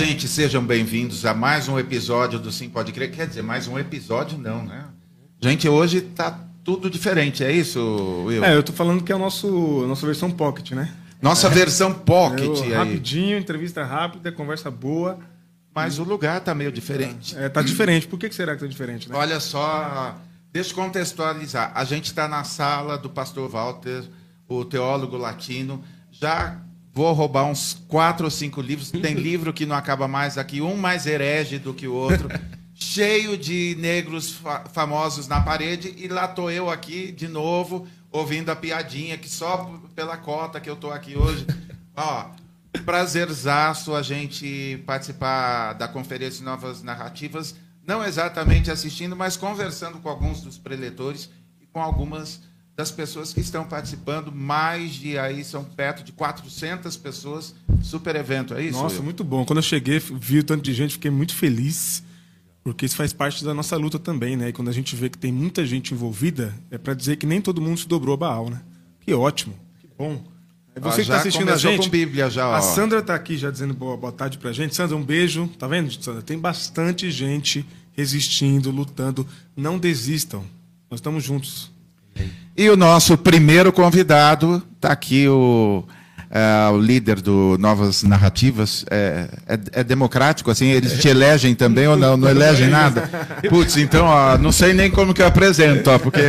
Gente, sejam bem-vindos a mais um episódio do Sim Pode Crer. Quer dizer, mais um episódio não, né? Gente, hoje tá tudo diferente, é isso, Will? É, eu tô falando que é a nossa versão pocket, né? Nossa versão pocket Eu, aí. rapidinho, entrevista rápida, conversa boa. Mas o lugar tá meio diferente. É, tá diferente. Por que, será que tá diferente, né? Olha só, deixa eu contextualizar. A gente está na sala do pastor Walter, o teólogo latino. Já vou roubar uns quatro ou cinco livros. Tem livro que não acaba mais aqui, um mais herege do que o outro. Cheio de negros fa- famosos na parede. E lá tô eu aqui de novo, ouvindo a piadinha, que só pela cota que eu tô aqui hoje. Ó, prazerzaço a gente participar da Conferência Novas Narrativas, não exatamente assistindo, mas conversando com alguns dos preletores e com algumas das pessoas que estão participando. Mais de aí, são perto de 400 pessoas. Super evento, é isso? Nossa, Will? muito bom. Quando eu cheguei, vi o tanto de gente, fiquei muito feliz. Porque isso faz parte da nossa luta também, né? E quando a gente vê que tem muita gente envolvida, é para dizer que nem todo mundo se dobrou a Baal, né? Que ótimo, que bom. Ó, Você que está assistindo a gente. com Bíblia já, ó. A Sandra tá aqui já dizendo boa, boa tarde pra gente. Sandra, um beijo. Tá vendo, Sandra? Tem bastante gente resistindo, lutando. Não desistam. Nós estamos juntos. E o nosso primeiro convidado, está aqui o, é, o líder do Novas Narrativas. É, é- é democrático, assim? Eles te elegem também ou não? Não elegem nada? Putz, então, ó, não sei nem como que eu apresento, ó, porque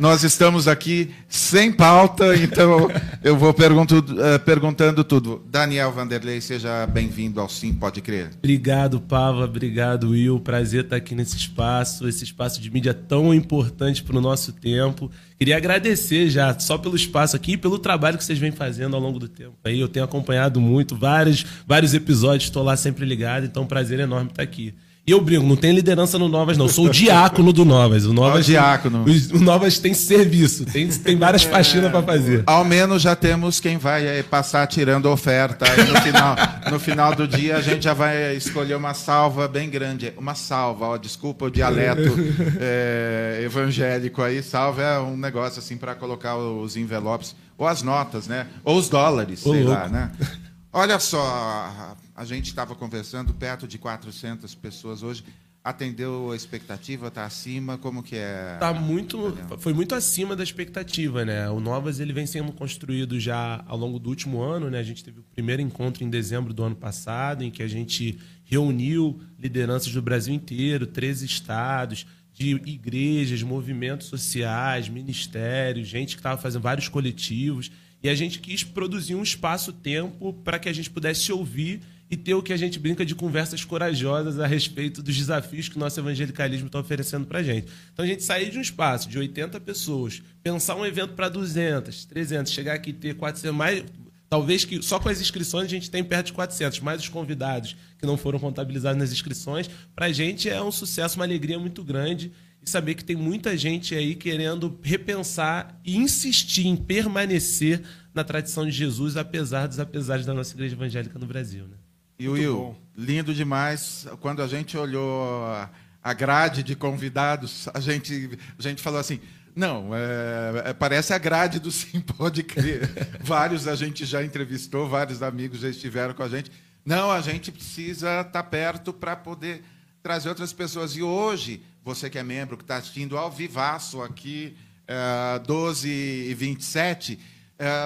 nós estamos aqui sem pauta, então eu vou pergunto, eh, perguntando tudo. Daniel Vanderlei, seja bem-vindo ao Sim Pode Crer. Obrigado, Pava. Obrigado, Will. Prazer estar aqui nesse espaço, esse espaço de mídia tão importante para o nosso tempo. Queria agradecer já só pelo espaço aqui e pelo trabalho que vocês vêm fazendo ao longo do tempo. Aí eu tenho acompanhado muito, vários, vários episódios, estou lá sempre ligado, então é um prazer enorme estar aqui. E eu brinco, não tem liderança no Novas, não. Sou o diácono do Novas. O Novas, Ó, o diácono. O, o Novas tem serviço, tem, tem várias faxinas para fazer. Ao menos já temos quem vai eh, passar tirando oferta. Aí no, final, no final do dia a gente já vai escolher uma salva bem grande. Uma salva, ó, desculpa o dialeto eh, evangélico aí. Salva é um negócio assim para colocar os envelopes, ou as notas, né? Ou os dólares, Ô, sei louco. lá, né? Olha só, a- gente estava conversando, perto de 400 pessoas hoje. Atendeu a expectativa? Está acima? Como que é? Tá muito, foi muito acima da expectativa, né? O Novas ele vem sendo construído já ao longo do último ano, né? A gente teve o primeiro encontro em dezembro do ano passado, em que a gente reuniu lideranças do Brasil inteiro, 13 estados, de igrejas, movimentos sociais, ministérios, gente que estava fazendo vários coletivos, e a gente quis produzir um espaço-tempo para que a gente pudesse ouvir e ter o que a gente brinca de conversas corajosas a respeito dos desafios que o nosso evangelicalismo está oferecendo para a gente. Então a gente sair de um espaço de 80 pessoas, pensar um evento para 200, 300, chegar aqui e ter 400, mais, talvez que só com as inscrições a gente tem perto de 400, mais os convidados que não foram contabilizados nas inscrições, para a gente é um sucesso, uma alegria muito grande e saber que tem muita gente aí querendo repensar e insistir em permanecer na tradição de Jesus, apesar dos apesares da nossa igreja evangélica no Brasil. Né? E Will, lindo demais. Quando a gente olhou a- grade de convidados, a gente, a gente falou assim. Não, é, é, parece a grade do Sim Pode Crer. vários a gente já entrevistou, vários amigos já estiveram com a gente. Não, a gente precisa estar perto para poder trazer outras pessoas. E hoje, você que é membro, que está assistindo ao vivaço aqui, é, 12 e 27, é,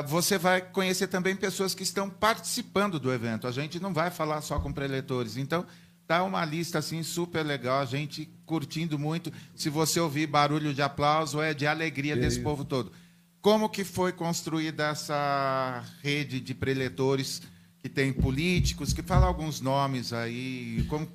você vai conhecer também pessoas que estão participando do evento. A gente não vai falar só com preletores. Então, tá uma lista assim super legal, a gente curtindo muito. Se você ouvir barulho de aplauso, é de alegria desse povo todo. Como que foi construída essa rede de preletores que tem políticos, que fala alguns nomes aí, como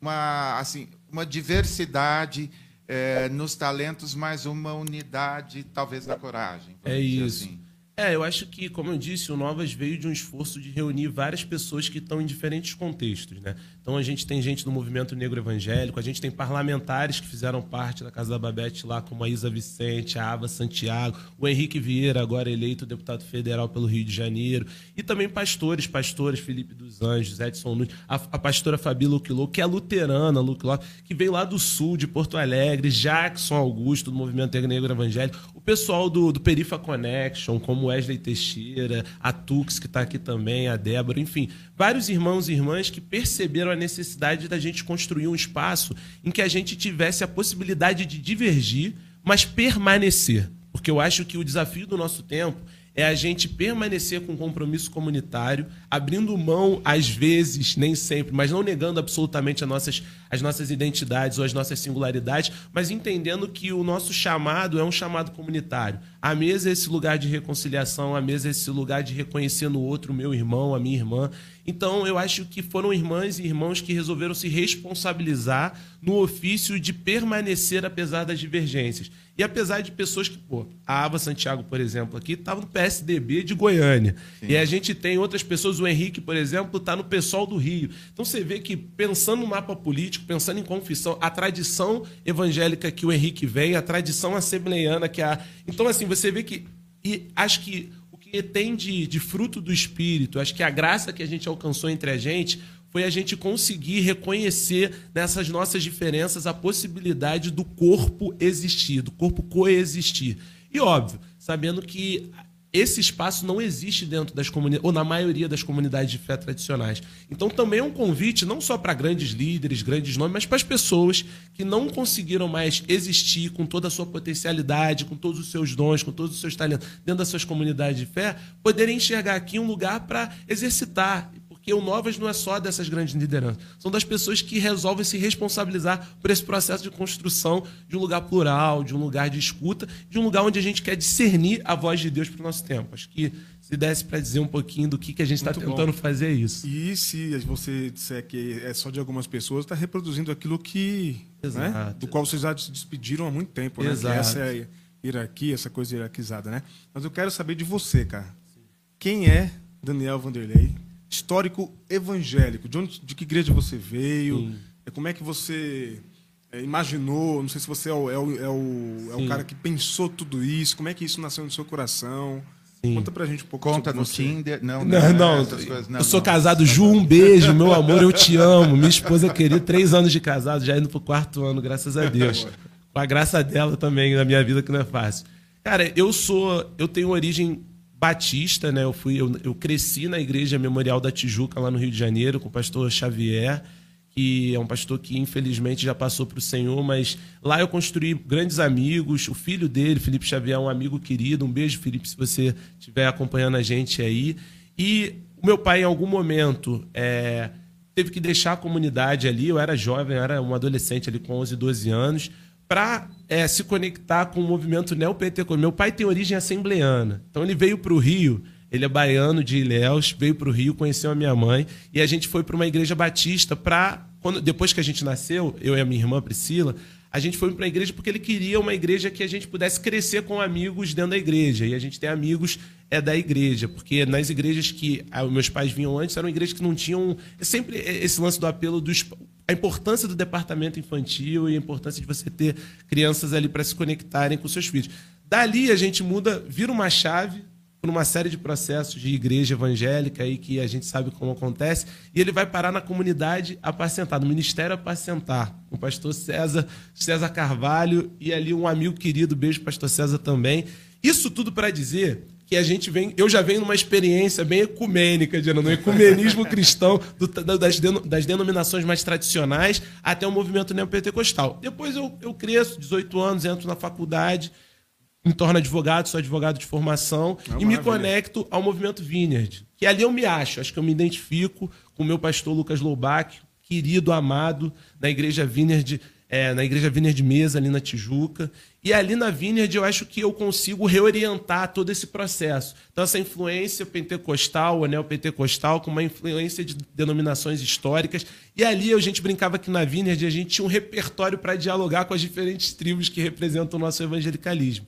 uma assim uma diversidade eh, nos talentos, mas uma unidade talvez da coragem. É isso. assim. É, eu acho que, como eu disse, o Novas veio de um esforço de reunir várias pessoas que estão em diferentes contextos, né? Então a gente tem gente do movimento negro evangélico, a gente tem parlamentares que fizeram parte da Casa da Babete lá, como a Isa Vicente, a Ava Santiago, o Henrique Vieira, agora eleito deputado federal pelo Rio de Janeiro, e também pastores, pastores Felipe dos Anjos, Edson Nunes, a, a pastora Fabi Luquilô, que é luterana, Luquilô, que veio lá do sul, de Porto Alegre, Jackson Augusto, do movimento negro evangélico, o pessoal do, do Perifa Connection, como Wesley Teixeira, a Tux, que está aqui também, a Débora, enfim, vários irmãos e irmãs que perceberam a necessidade da gente construir um espaço em que a gente tivesse a possibilidade de divergir, mas permanecer. Porque eu acho que o desafio do nosso tempo é a gente permanecer com compromisso comunitário, abrindo mão, às vezes, nem sempre, mas não negando absolutamente as nossas, as nossas identidades ou as nossas singularidades, mas entendendo que o nosso chamado é um chamado comunitário. A mesa é esse lugar de reconciliação, a mesa é esse lugar de reconhecer no outro meu irmão, a minha irmã. Então, eu acho que foram irmãs e irmãos que resolveram se responsabilizar no ofício de permanecer apesar das divergências. E apesar de pessoas que, pô, a Ava Santiago, por exemplo, aqui estava no PSDB de Goiânia. Sim. E a gente tem outras pessoas, o Henrique, por exemplo, está no PSOL do Rio. Então você vê que, pensando no mapa político, pensando em confissão, a tradição evangélica que o Henrique vem, a tradição assembleiana que a. Então, assim, você vê que. E acho que que tem de, de fruto do Espírito, acho que a graça que a gente alcançou entre a gente foi a gente conseguir reconhecer nessas nossas diferenças a possibilidade do corpo existir, do corpo coexistir. E óbvio, sabendo que esse espaço não existe dentro das comunidades, ou na maioria das comunidades de fé tradicionais. Então também é um convite não só para grandes líderes, grandes nomes, mas para as pessoas que não conseguiram mais existir com toda a sua potencialidade, com todos os seus dons, com todos os seus talentos dentro das suas comunidades de fé, poderem enxergar aqui um lugar para exercitar porque o Novas não é só dessas grandes lideranças, são das pessoas que resolvem se responsabilizar por esse processo de construção de um lugar plural, de um lugar de escuta, de um lugar onde a gente quer discernir a voz de Deus para o nosso tempo. Acho que se desse para dizer um pouquinho do que, que a gente está tentando bom. fazer isso. E se você disser que é só de algumas pessoas, está reproduzindo aquilo que. Né, do qual vocês já se despediram há muito tempo, né? Exato. Que essa é hierarquia, essa coisa hierarquizada, né? Mas eu quero saber de você, cara. Quem é Daniel Vanderlei? Histórico evangélico. De, onde, de que igreja você veio? Sim. É, como é que você é, imaginou? Não sei se você é o, é, o, é, o, é o cara que pensou tudo isso. Como é que isso nasceu no seu coração? Sim. Conta pra gente um pouco Conta no você. Tinder. Não, não. não, não. Não eu sou não. casado, Ju, um beijo, meu amor, eu te amo. Minha esposa querida, três anos de casado, já indo pro quarto ano, graças a Deus. Com a graça dela também na minha vida, que não é fácil. Cara, eu sou. Eu tenho origem batista, né? Eu fui, eu, eu, cresci na igreja Memorial da Tijuca lá no Rio de Janeiro com o pastor Xavier, que é um pastor que infelizmente já passou para o Senhor, mas lá eu construí grandes amigos. O filho dele, Felipe Xavier, é um amigo querido. Um beijo, Felipe, se você estiver acompanhando a gente aí. E o meu pai, em algum momento, é, teve que deixar a comunidade ali. Eu era jovem, era um adolescente ali com 11, 12 anos para é, se conectar com o movimento neopentecostal. Meu pai tem origem assembleana, então ele veio para o Rio, ele é baiano de Ilhéus, veio para o Rio, conheceu a minha mãe, e a gente foi para uma igreja batista para... Depois que a gente nasceu, eu e a minha irmã Priscila, a gente foi para a igreja porque ele queria uma igreja que a gente pudesse crescer com amigos dentro da igreja. E a gente tem amigos é da igreja, porque nas igrejas que ah, meus pais vinham antes eram igrejas que não tinham é sempre esse lance do apelo dos a importância do departamento infantil e a importância de você ter crianças ali para se conectarem com seus filhos. Dali a gente muda, vira uma chave por uma série de processos de igreja evangélica aí que a gente sabe como acontece, e ele vai parar na comunidade apacentar, no ministério apacentar, com o pastor César, César Carvalho e ali um amigo querido, beijo pastor César também. Isso tudo para dizer que a gente vem, eu já venho numa experiência bem ecumênica, de no ecumenismo cristão do, das, das denominações mais tradicionais até o movimento neopentecostal. Depois eu, eu cresço, 18 anos, entro na faculdade, me torno advogado, sou advogado de formação é e maravilha. me conecto ao movimento Vineyard. Que ali eu me acho, acho que eu me identifico com o meu pastor Lucas Loubach, querido, amado, na igreja Vineyard é, na Igreja Vineyard de Mesa, ali na Tijuca. E ali na Vineyard eu acho que eu consigo reorientar todo esse processo. Então, essa influência pentecostal, o neopentecostal, com uma influência de denominações históricas. E ali a gente brincava que na Vineyard a gente tinha um repertório para dialogar com as diferentes tribos que representam o nosso evangelicalismo.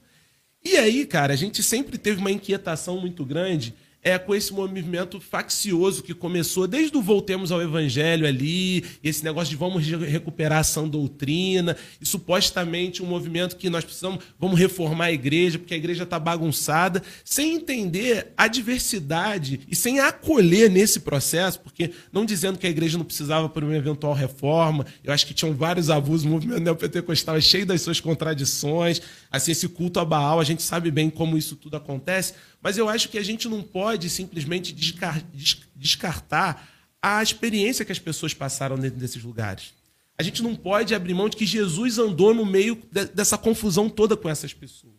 E aí, cara, a gente sempre teve uma inquietação muito grande é, com esse movimento faccioso que começou desde o Voltemos ao Evangelho ali, esse negócio de vamos recuperar a sã doutrina, e supostamente um movimento que nós precisamos, vamos reformar a igreja, porque a igreja está bagunçada, sem entender a diversidade e sem acolher nesse processo, porque não dizendo que a igreja não precisava por uma eventual reforma, eu acho que tinham vários abusos, o movimento neopentecostal é cheio das suas contradições, assim, esse culto a Baal, a gente sabe bem como isso tudo acontece, Mas eu acho que a gente não pode simplesmente descartar a experiência que as pessoas passaram dentro desses lugares. A gente não pode abrir mão de que Jesus andou no meio dessa confusão toda com essas pessoas.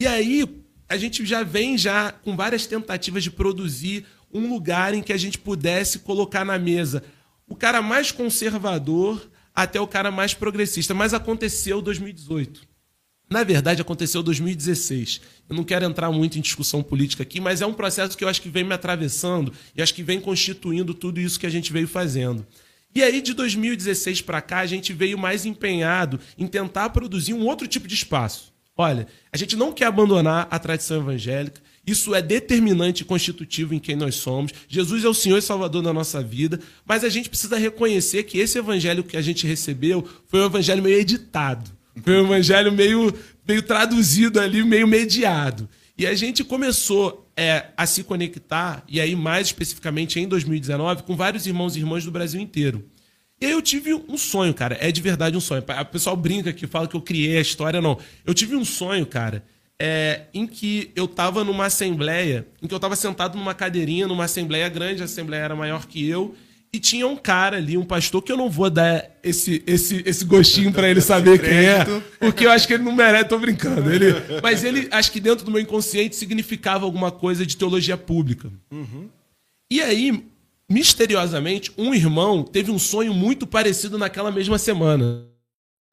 E aí a gente já vem já com várias tentativas de produzir um lugar em que a gente pudesse colocar na mesa o cara mais conservador até o cara mais progressista. Mas aconteceu 2018. Na verdade, aconteceu 2016. Eu não quero entrar muito em discussão política aqui, mas é um processo que eu acho que vem me atravessando e acho que vem constituindo tudo isso que a gente veio fazendo. E aí, de 2016 para cá, a gente veio mais empenhado em tentar produzir um outro tipo de espaço. Olha, a gente não quer abandonar a tradição evangélica, isso é determinante e constitutivo em quem nós somos. Jesus é o Senhor e Salvador da nossa vida, mas a gente precisa reconhecer que esse evangelho que a gente recebeu foi um evangelho meio editado, foi um evangelho meio, meio traduzido ali, meio mediado. E a gente começou é, a se conectar, e aí mais especificamente em 2019, com vários irmãos e irmãs do Brasil inteiro. E aí eu tive um sonho, cara. É de verdade um sonho. O pessoal brinca que fala que eu criei a história, não. Eu tive um sonho, cara, é, em que eu estava numa assembleia, em que eu estava sentado numa cadeirinha, numa assembleia grande, a assembleia era maior que eu, e tinha um cara ali, um pastor, que eu não vou dar esse, esse, esse gostinho para ele saber quem é, porque eu acho que ele não merece, tô brincando. Ele, mas ele, acho que dentro do meu inconsciente, significava alguma coisa de teologia pública. Uhum. E aí, misteriosamente, um irmão teve um sonho muito parecido naquela mesma semana.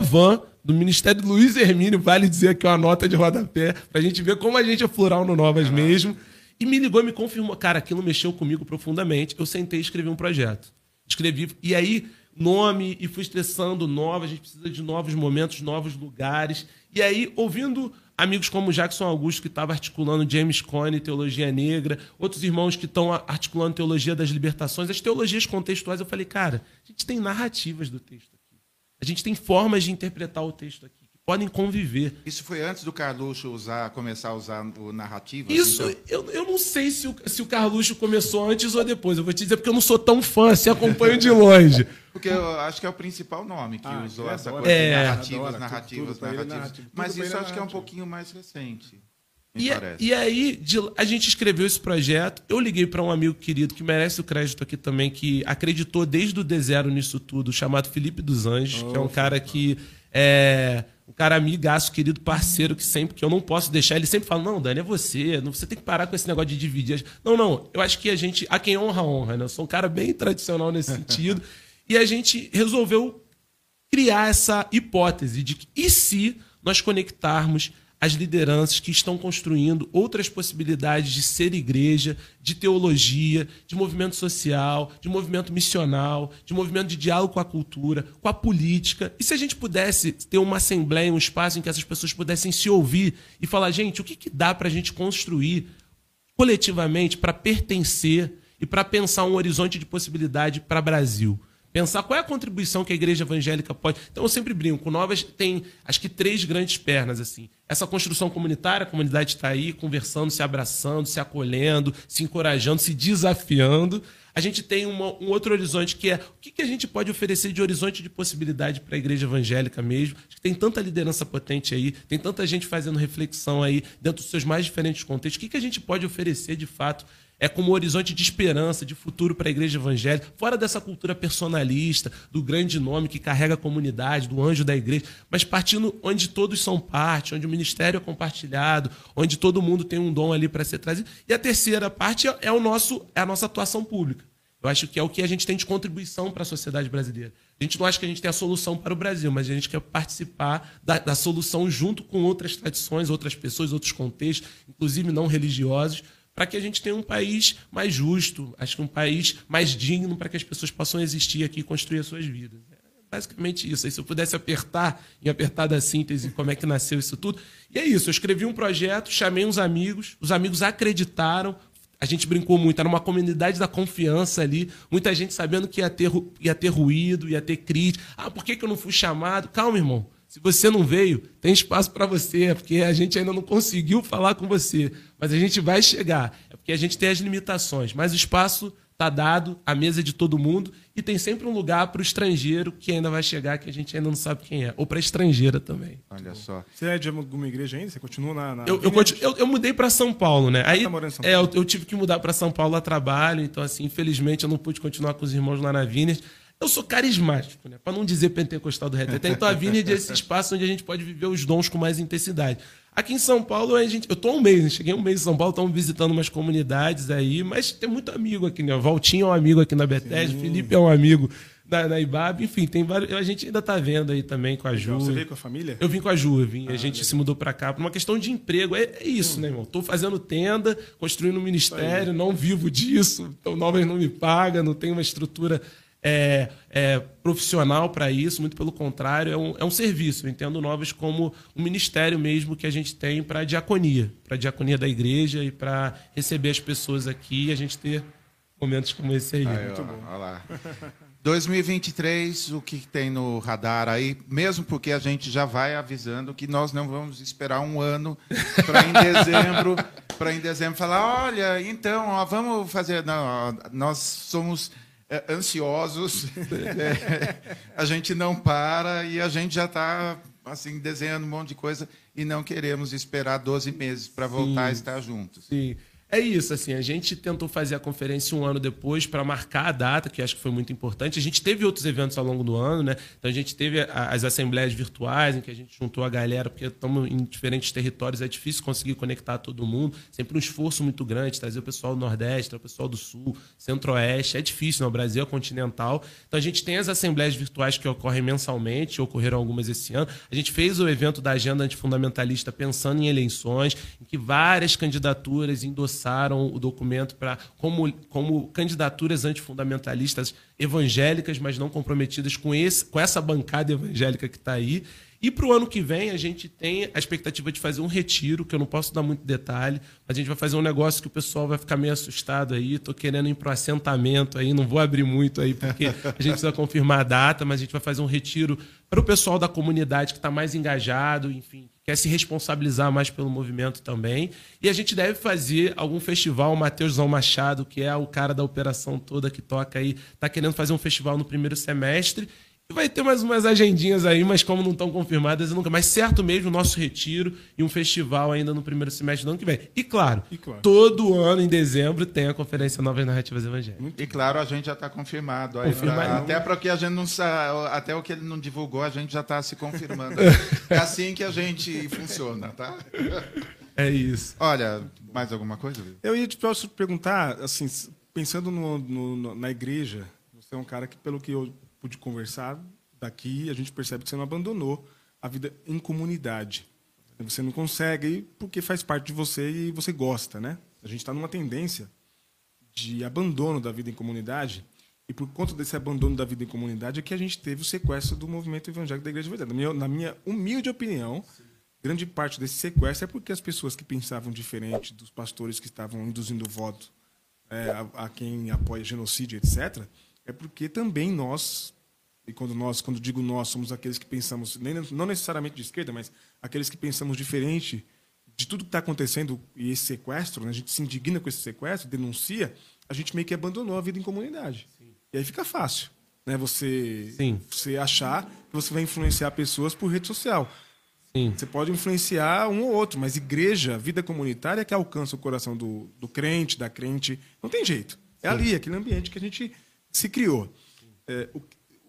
Van do Ministério Luiz Hermínio, vale dizer aqui uma nota de rodapé, pra gente ver como a gente é plural no Novas mesmo. E me ligou e me confirmou. Cara, aquilo mexeu comigo profundamente. Eu sentei e escrevi um projeto. Escrevi. E aí, nome, e fui estressando novas. A gente precisa de novos momentos, novos lugares. E aí, ouvindo amigos como Jackson Augusto, que estava articulando James Cone, Teologia Negra, outros irmãos que estão articulando Teologia das Libertações, as teologias contextuais, eu falei, cara, a gente tem narrativas do texto aqui. A gente tem formas de interpretar o texto aqui podem conviver. Isso foi antes do Carluxo usar, começar a usar o narrativo? Isso, então? eu, eu não sei se o, se o Carluxo começou antes ou depois. Eu vou te dizer porque eu não sou tão fã, se acompanho de longe. Porque eu acho que é o principal nome que ah, usou essa coisa é. narrativas, adora, narrativas, tudo, narrativas. narrativas. Mas isso acho que é um pouquinho mais recente. E, e, aí, de, a gente escreveu esse projeto. Eu liguei para um amigo querido que merece o crédito aqui também, que acreditou desde o D0 nisso tudo, chamado Felipe dos Anjos, oh, que é um cara que é um cara amigaço, querido parceiro, que sempre que eu não posso deixar, ele sempre fala: Não, Dani, é você, não, você tem que parar com esse negócio de dividir. Não, não, eu acho que a gente, a quem honra, honra, né? Eu sou um cara bem tradicional nesse sentido. e a gente resolveu criar essa hipótese de que e se nós conectarmos as lideranças que estão construindo outras possibilidades de ser igreja, de teologia, de movimento social, de movimento missional, de movimento de diálogo com a cultura, com a política. E se a gente pudesse ter uma assembleia, um espaço em que essas pessoas pudessem se ouvir e falar, gente, o que, que dá para a gente construir coletivamente para pertencer e para pensar um horizonte de possibilidade para o Brasil? Pensar qual é a contribuição que a igreja evangélica pode. Então eu sempre brinco, Novas tem acho que três grandes pernas assim. Essa construção comunitária, a comunidade está aí conversando, se abraçando, se acolhendo, se encorajando, se desafiando. A gente tem uma, um outro horizonte que é o que, que a gente pode oferecer de horizonte de possibilidade para a igreja evangélica mesmo. Acho que tem tanta liderança potente aí, tem tanta gente fazendo reflexão aí dentro dos seus mais diferentes contextos. O que, que a gente pode oferecer de fato é como um horizonte de esperança, de futuro para a igreja evangélica, fora dessa cultura personalista, do grande nome que carrega a comunidade, do anjo da igreja, mas partindo onde todos são parte, onde o ministério é compartilhado, onde todo mundo tem um dom ali para ser trazido. E a terceira parte é, o nosso, é a nossa atuação pública. Eu acho que é o que a gente tem de contribuição para a sociedade brasileira. A gente não acha que a gente tem a solução para o Brasil, mas a gente quer participar da, da solução junto com outras tradições, outras pessoas, outros contextos, inclusive não religiosos, para que a gente tenha um país mais justo, acho que um país mais digno para que as pessoas possam existir aqui e construir as suas vidas. É basicamente isso. Se eu pudesse apertar, em apertar da síntese, como é que nasceu isso tudo. E é isso, eu escrevi um projeto, chamei uns amigos, os amigos acreditaram, a gente brincou muito, era uma comunidade da confiança ali, muita gente sabendo que ia ter, ia ter ruído, ia ter crítica. Ah, por que, que eu não fui chamado? Calma, irmão. Se você não veio, tem espaço para você, porque a gente ainda não conseguiu falar com você, mas a gente vai chegar, é porque a gente tem as limitações, mas o espaço tá dado, a mesa é de todo mundo, e tem sempre um lugar para o estrangeiro que ainda vai chegar, que a gente ainda não sabe quem é. Ou para estrangeira também. Olha só. Você é de alguma igreja ainda? Você continua na. na... Eu, eu, continu- eu- eu mudei para São Paulo, né? Aí, tá morando em São é, eu, eu tive que mudar para São Paulo a trabalho, então, assim, infelizmente eu não pude continuar com os irmãos lá na Vineyard. Eu sou carismático, né? Para não dizer pentecostal do reteté. Então a Vineyard é esse espaço onde a gente pode viver os dons com mais intensidade. Aqui em São Paulo, a gente, eu tô um mês, né? cheguei um mês em São Paulo, estamos visitando umas comunidades aí, mas tem muito amigo aqui, né? Valtinho é um amigo aqui na Bethesda, Felipe é um amigo na, na Ibab, enfim, tem vários, a gente ainda tá vendo aí também com a Ju. Você veio com a família? Eu vim com a Ju, eu vim, a gente se mudou pra cá por uma questão de emprego. É, é isso, né, irmão? Tô fazendo tenda, construindo um ministério, não vivo disso, então Novas não me paga, não tenho uma estrutura é, é, profissional para isso, muito pelo contrário, é um, é um serviço. Eu entendo Novas como um ministério mesmo que a gente tem para diaconia, para diaconia da igreja e para receber as pessoas aqui e a gente ter momentos como esse aí. Aí, ó, ó lá. 2023, o que tem no radar aí? Mesmo porque a gente já vai avisando que nós não vamos esperar um ano para em dezembro, para em dezembro falar, olha, então, ó, vamos fazer. Não, ó, nós somos é, ansiosos, é, a gente não para e a gente já está assim desenhando um monte de coisa e não queremos esperar 12 meses para voltar a estar juntos. Sim. É isso, assim, a gente tentou fazer a conferência um ano depois para marcar a data, que acho que foi muito importante. A gente teve outros eventos ao longo do ano, né? Então a gente teve as assembleias virtuais, em que a gente juntou a galera, porque estamos em diferentes territórios, é difícil conseguir conectar todo mundo. Sempre um esforço muito grande, trazer o pessoal do Nordeste, o pessoal do Sul, Centro-Oeste. É difícil, né? O Brasil é continental. Então a gente tem as assembleias virtuais que ocorrem mensalmente, ocorreram algumas esse ano. A gente fez o evento da agenda antifundamentalista pensando em eleições, em que várias candidaturas endossaram o documento para como, como candidaturas antifundamentalistas evangélicas, mas não comprometidas com, esse, com essa bancada evangélica que está aí. E para o ano que vem, a gente tem a expectativa de fazer um retiro, que eu não posso dar muito detalhe, mas a gente vai fazer um negócio que o pessoal vai ficar meio assustado aí. Estou querendo ir para o assentamento aí, não vou abrir muito aí, porque a gente precisa confirmar a data, mas a gente vai fazer um retiro para o pessoal da comunidade que está mais engajado, enfim, quer se responsabilizar mais pelo movimento também. E a gente deve fazer algum festival. O Matheusão Machado, que é o cara da operação toda que toca aí, está querendo fazer um festival no primeiro semestre. Vai ter mais umas agendinhas aí, mas como não estão confirmadas, eu nunca. Mas certo mesmo, o nosso retiro e um festival ainda no primeiro semestre do ano que vem. E claro, E claro. todo ano, em dezembro, tem a Conferência Novas Narrativas Evangélicas. E claro, a gente já está confirmado. Aí, pra- até para que a gente não sa... até o que ele não divulgou, a gente já está se confirmando. É assim que a gente funciona, tá? É isso. Olha, mais alguma coisa? Eu ia te posso perguntar, assim, pensando no- no- na igreja, você é um cara que, pelo que eu pude conversar daqui, a gente percebe que você não abandonou a vida em comunidade. Você não consegue porque faz parte de você e você gosta, né? A gente está numa tendência de abandono da vida em comunidade e por conta desse abandono da vida em comunidade é que a gente teve o sequestro do movimento evangélico da Igreja Verdadeira. Na minha, na minha humilde opinião, grande parte desse sequestro é porque as pessoas que pensavam diferente dos pastores que estavam induzindo voto é, a, a quem apoia genocídio, etc., é porque também nós, e quando nós, quando digo nós, somos aqueles que pensamos, nem, não necessariamente de esquerda, mas aqueles que pensamos diferente de tudo que está acontecendo e esse sequestro, né, a gente se indigna com esse sequestro, denuncia, a gente meio que abandonou a vida em comunidade. E aí fica fácil, né? Você, Sim. você achar que você vai influenciar pessoas por rede social. Sim. Você pode influenciar um ou outro, mas igreja, vida comunitária é que alcança o coração do, do crente, da crente. Não tem jeito. É ali, aquele ambiente que a gente se criou. É, o-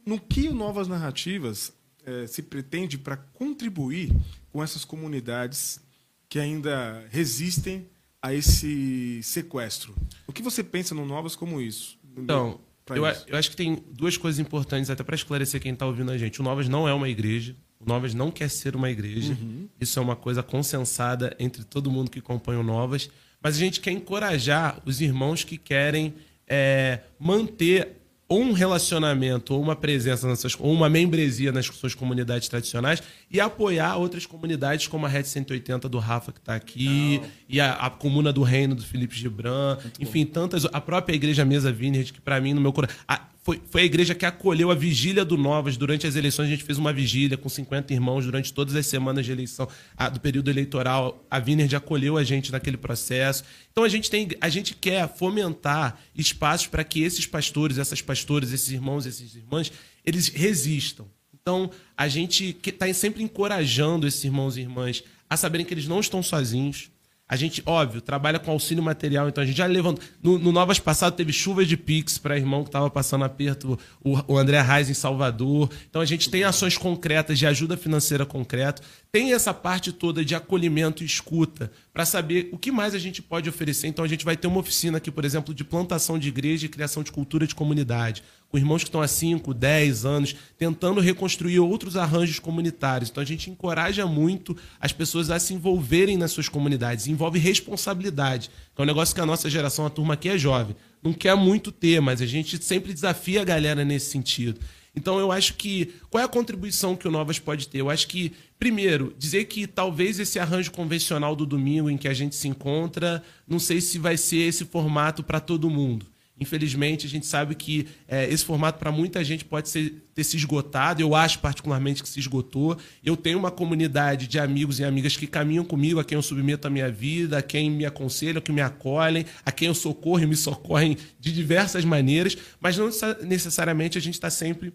no que o Novas Narrativas é, se pretende para contribuir com essas comunidades que ainda resistem a esse sequestro? O que você pensa no Novas como isso? Então, eu, isso. eu acho que tem duas coisas importantes, até para esclarecer quem está ouvindo a gente. O Novas não é uma igreja. O Novas não quer ser uma igreja. Isso é uma coisa consensada entre todo mundo que compõe o Novas. Mas a gente quer encorajar os irmãos que querem é, manter ou um relacionamento, ou uma presença nessas, ou uma membresia nas suas comunidades tradicionais e apoiar outras comunidades como a Red 180 do Rafa que está aqui e a, a Comuna do Reino do Felipe Gibran, enfim, tantas a própria Igreja Mesa Vineyard que para mim no meu coração foi, foi a igreja que acolheu a vigília do Novas. Durante as eleições, a gente fez uma vigília com 50 irmãos durante todas as semanas de eleição, a, do período eleitoral. A Vinerd acolheu a gente naquele processo. Então a gente, tem, a gente quer fomentar espaços para que esses pastores, essas pastoras, esses irmãos, essas irmãs, eles resistam. Então a gente está sempre encorajando esses irmãos e irmãs a saberem que eles não estão sozinhos, a gente, óbvio, trabalha com auxílio material, então a gente já levantou. No, no Novas passado teve chuva de Pix para irmão que estava passando aperto, o, o André Reis em Salvador. Então a gente tem ações concretas de ajuda financeira concreta. Tem essa parte toda de acolhimento e escuta para saber o que mais a gente pode oferecer. Então a gente vai ter uma oficina aqui, por exemplo, de plantação de igreja e criação de cultura de comunidade com irmãos que estão há 5, 10 anos, tentando reconstruir outros arranjos comunitários. Então a gente encoraja muito as pessoas a se envolverem nas suas comunidades. Envolve responsabilidade. É um negócio que a nossa geração, a turma aqui é jovem, não quer muito ter, mas a gente sempre desafia a galera nesse sentido. Então eu acho que qual é a contribuição que o Novas pode ter? Eu acho que primeiro dizer que talvez esse arranjo convencional do domingo em que a gente se encontra, não sei se vai ser esse formato para todo mundo. Infelizmente, a gente sabe que é, esse formato para muita gente pode ser, ter se esgotado. Eu acho particularmente que se esgotou. Eu tenho uma comunidade de amigos e amigas que caminham comigo, a quem eu submeto a minha vida, a quem me aconselham, que me acolhem, a quem eu socorro e me socorrem de diversas maneiras, mas não necessariamente a gente está sempre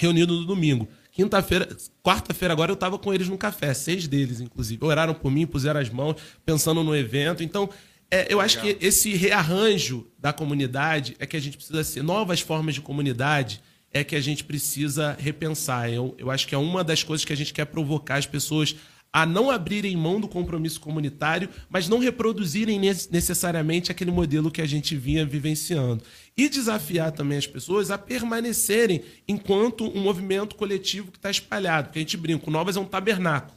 reunido no domingo. Quinta-feira, quarta-feira agora eu estava com eles no café, seis deles, inclusive. Oraram por mim, puseram as mãos, pensando no evento. Então, é, eu acho que esse rearranjo da comunidade é que a gente precisa ser. Novas formas de comunidade é que a gente precisa repensar. Eu, eu acho que é uma das coisas que a gente quer provocar as pessoas a não abrirem mão do compromisso comunitário, mas não reproduzirem necessariamente aquele modelo que a gente vinha vivenciando. E desafiar também as pessoas a permanecerem enquanto um movimento coletivo que está espalhado. Porque a gente brinca, o Novas é um tabernáculo.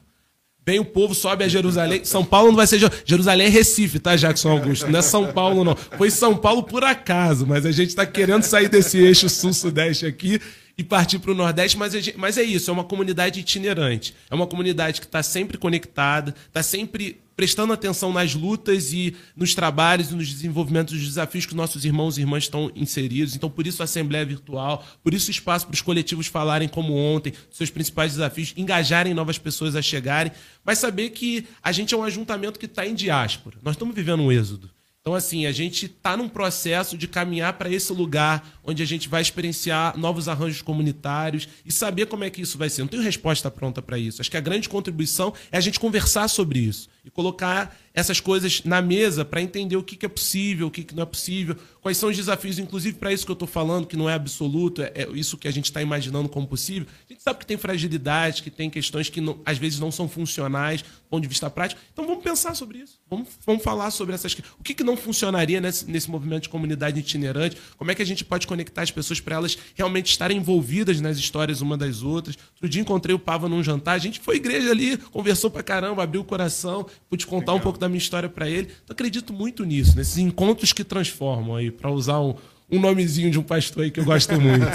Vem o povo, sobe a Jerusalém. São Paulo não vai ser. Jerusalém é Recife, tá, Jackson Augusto? Não é São Paulo, não. Foi São Paulo por acaso, mas a gente está querendo sair desse eixo sul-sudeste aqui e partir para o Nordeste, mas, mas é isso, é uma comunidade itinerante. É uma comunidade que está sempre conectada, está sempre prestando atenção nas lutas e nos trabalhos e nos desenvolvimentos dos desafios que nossos irmãos e irmãs estão inseridos. Então, por isso a Assembleia Virtual, por isso o espaço para os coletivos falarem como ontem, seus principais desafios, engajarem novas pessoas a chegarem, mas saber que a gente é um ajuntamento que está em diáspora. Nós estamos vivendo um êxodo. Então, assim, a gente está num processo de caminhar para esse lugar onde a gente vai experienciar novos arranjos comunitários e saber como é que isso vai ser. Não tenho resposta pronta para isso. Acho que a grande contribuição é a gente conversar sobre isso e colocar essas coisas na mesa para entender o que, que é possível, o que, que não é possível, quais são os desafios, inclusive para isso que eu estou falando, que não é absoluto, é, é isso que a gente está imaginando como possível. A gente sabe que tem fragilidades, que tem questões que não, às vezes não são funcionais do ponto de vista prático. Então vamos pensar sobre isso. Vamos, vamos falar sobre essas O que, que não funcionaria nesse, nesse movimento de comunidade itinerante? Como é que a gente pode conectar as pessoas para elas realmente estarem envolvidas nas histórias uma das outras? Outro dia encontrei o Pava num jantar, a gente foi igreja ali, conversou para caramba, abriu o coração, pude contar Legal. um pouco da minha história para ele. Então acredito muito nisso, nesses encontros que transformam aí, para usar um, um nomezinho de um pastor aí que eu gosto muito.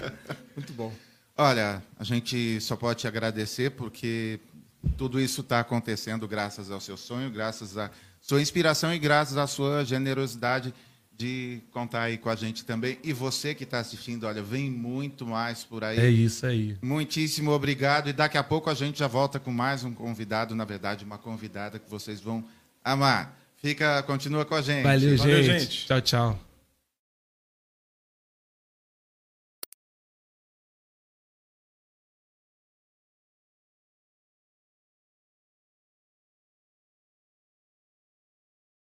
muito bom. Olha, a gente só pode te agradecer porque tudo isso está acontecendo graças ao seu sonho, graças à sua inspiração e graças à sua generosidade de contar aí com a gente também. E você que está assistindo, olha, vem muito mais por aí. É isso aí. Muitíssimo obrigado. E daqui a pouco a gente já volta com mais um convidado, na verdade, uma convidada que vocês vão amar. Fica, continua com a gente. Valeu, Valeu gente. gente. Tchau, tchau.